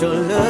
your love.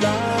fly.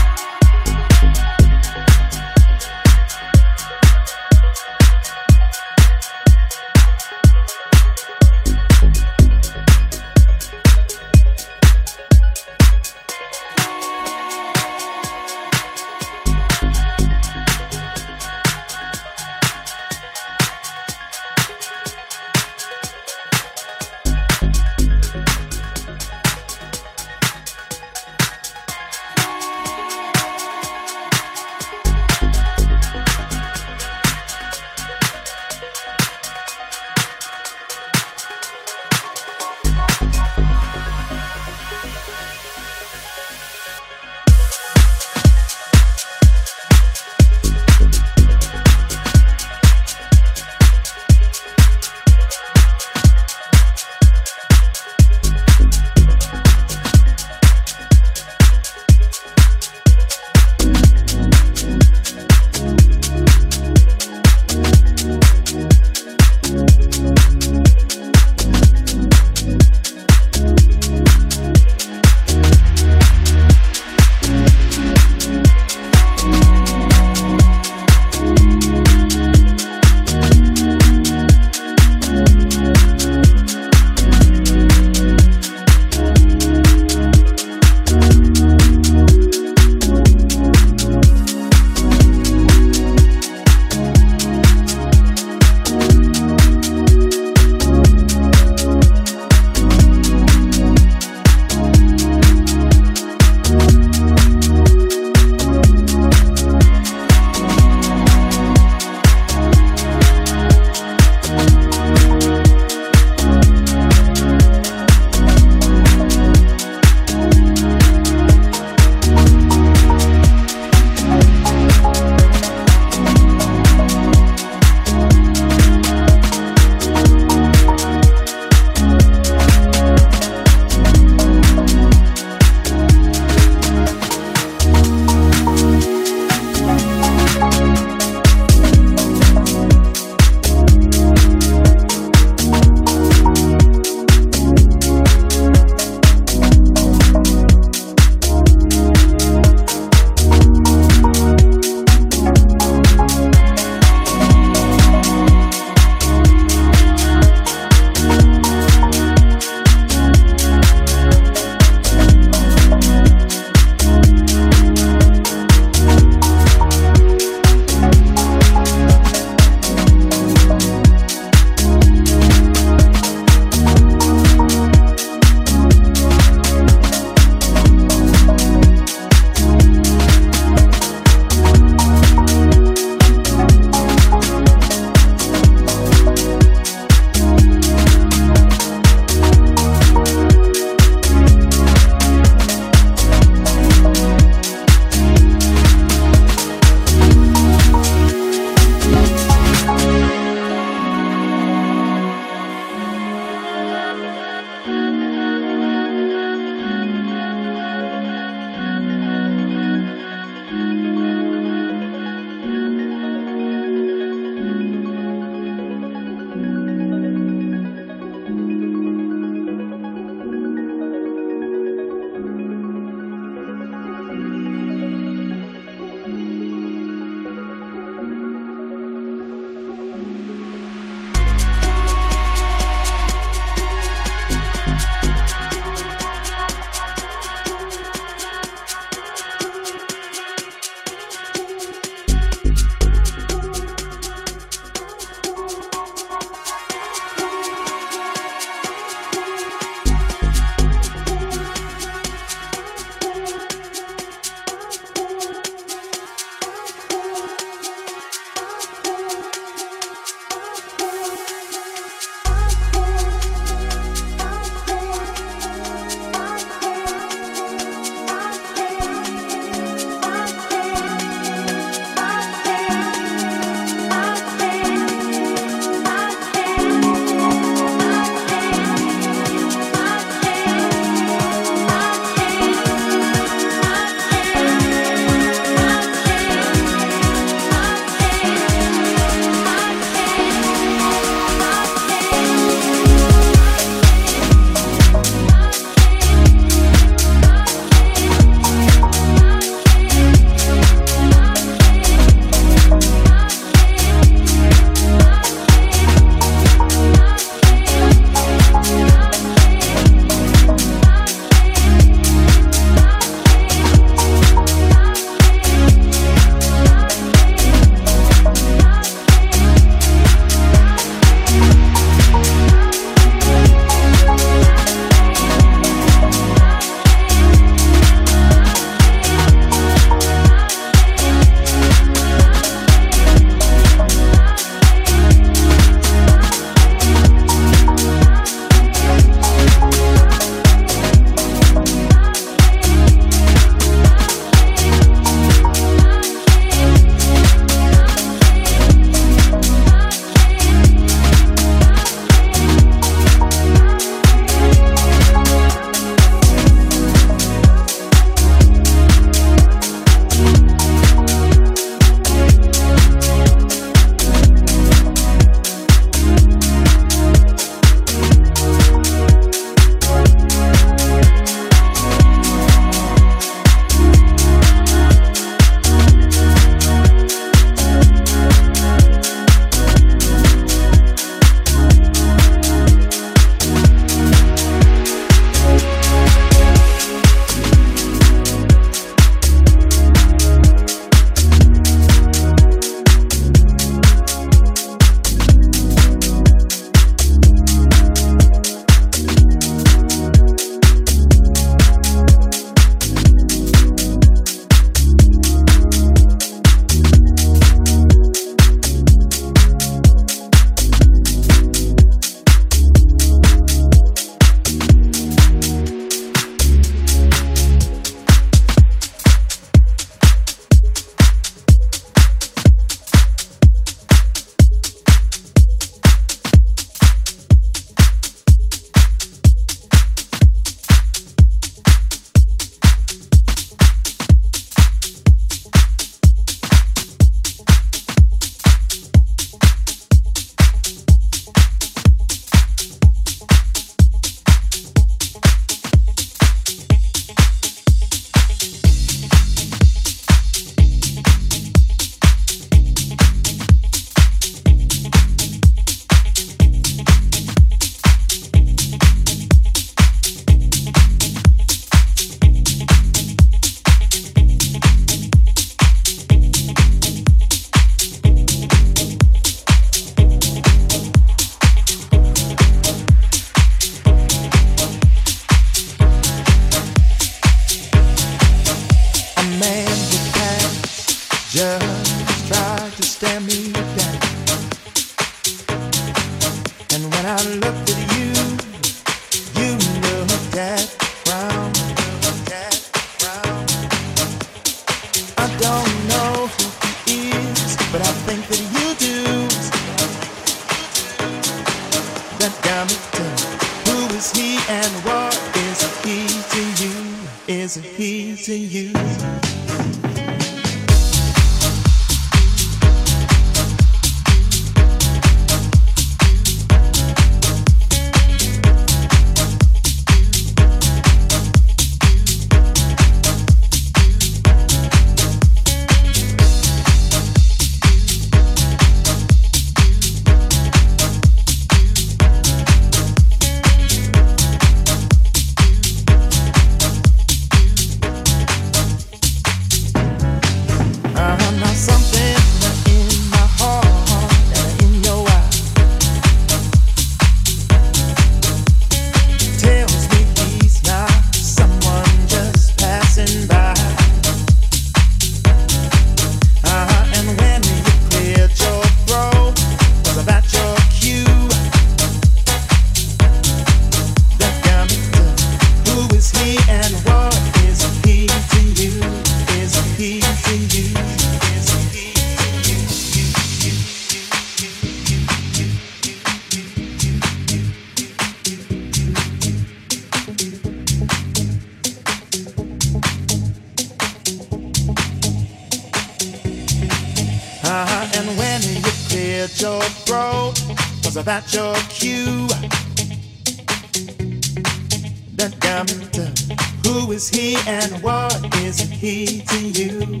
Who is he and what is he to you?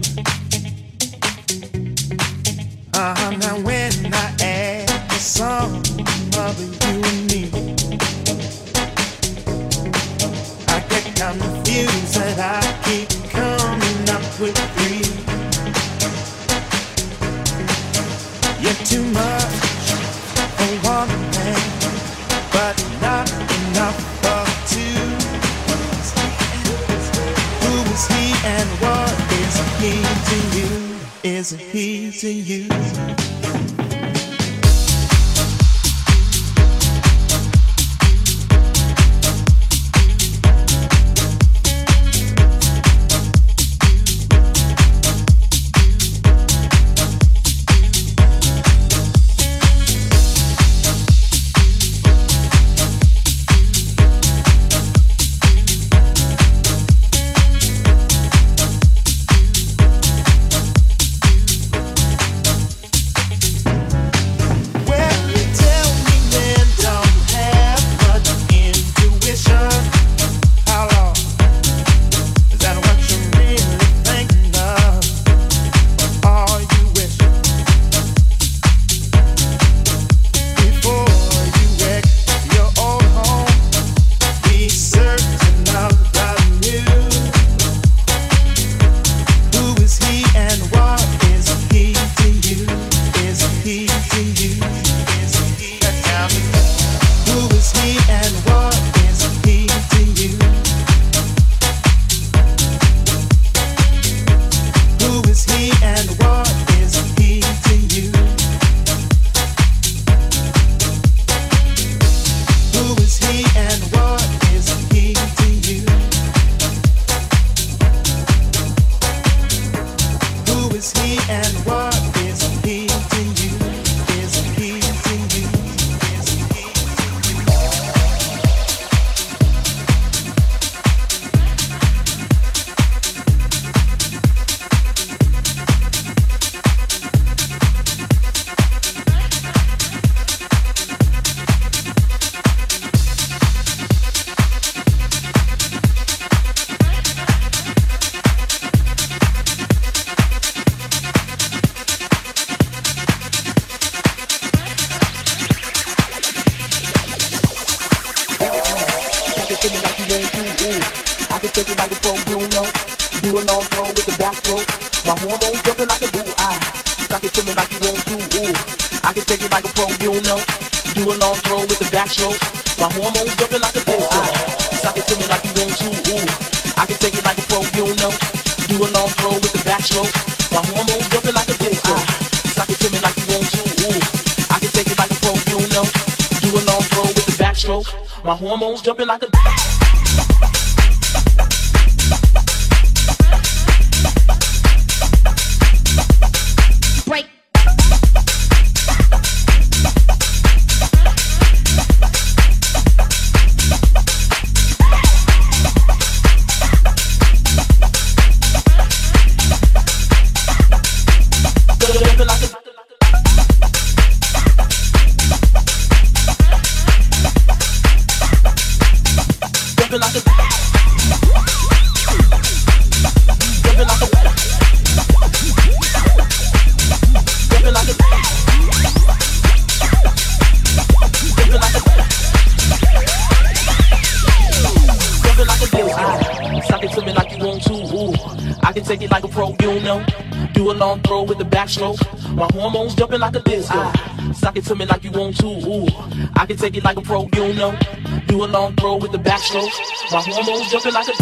Uh, now when I ask the sum of you and me, I get confused and I keep coming up with three. You're too much. Do a nostrils. My hormones jumping like a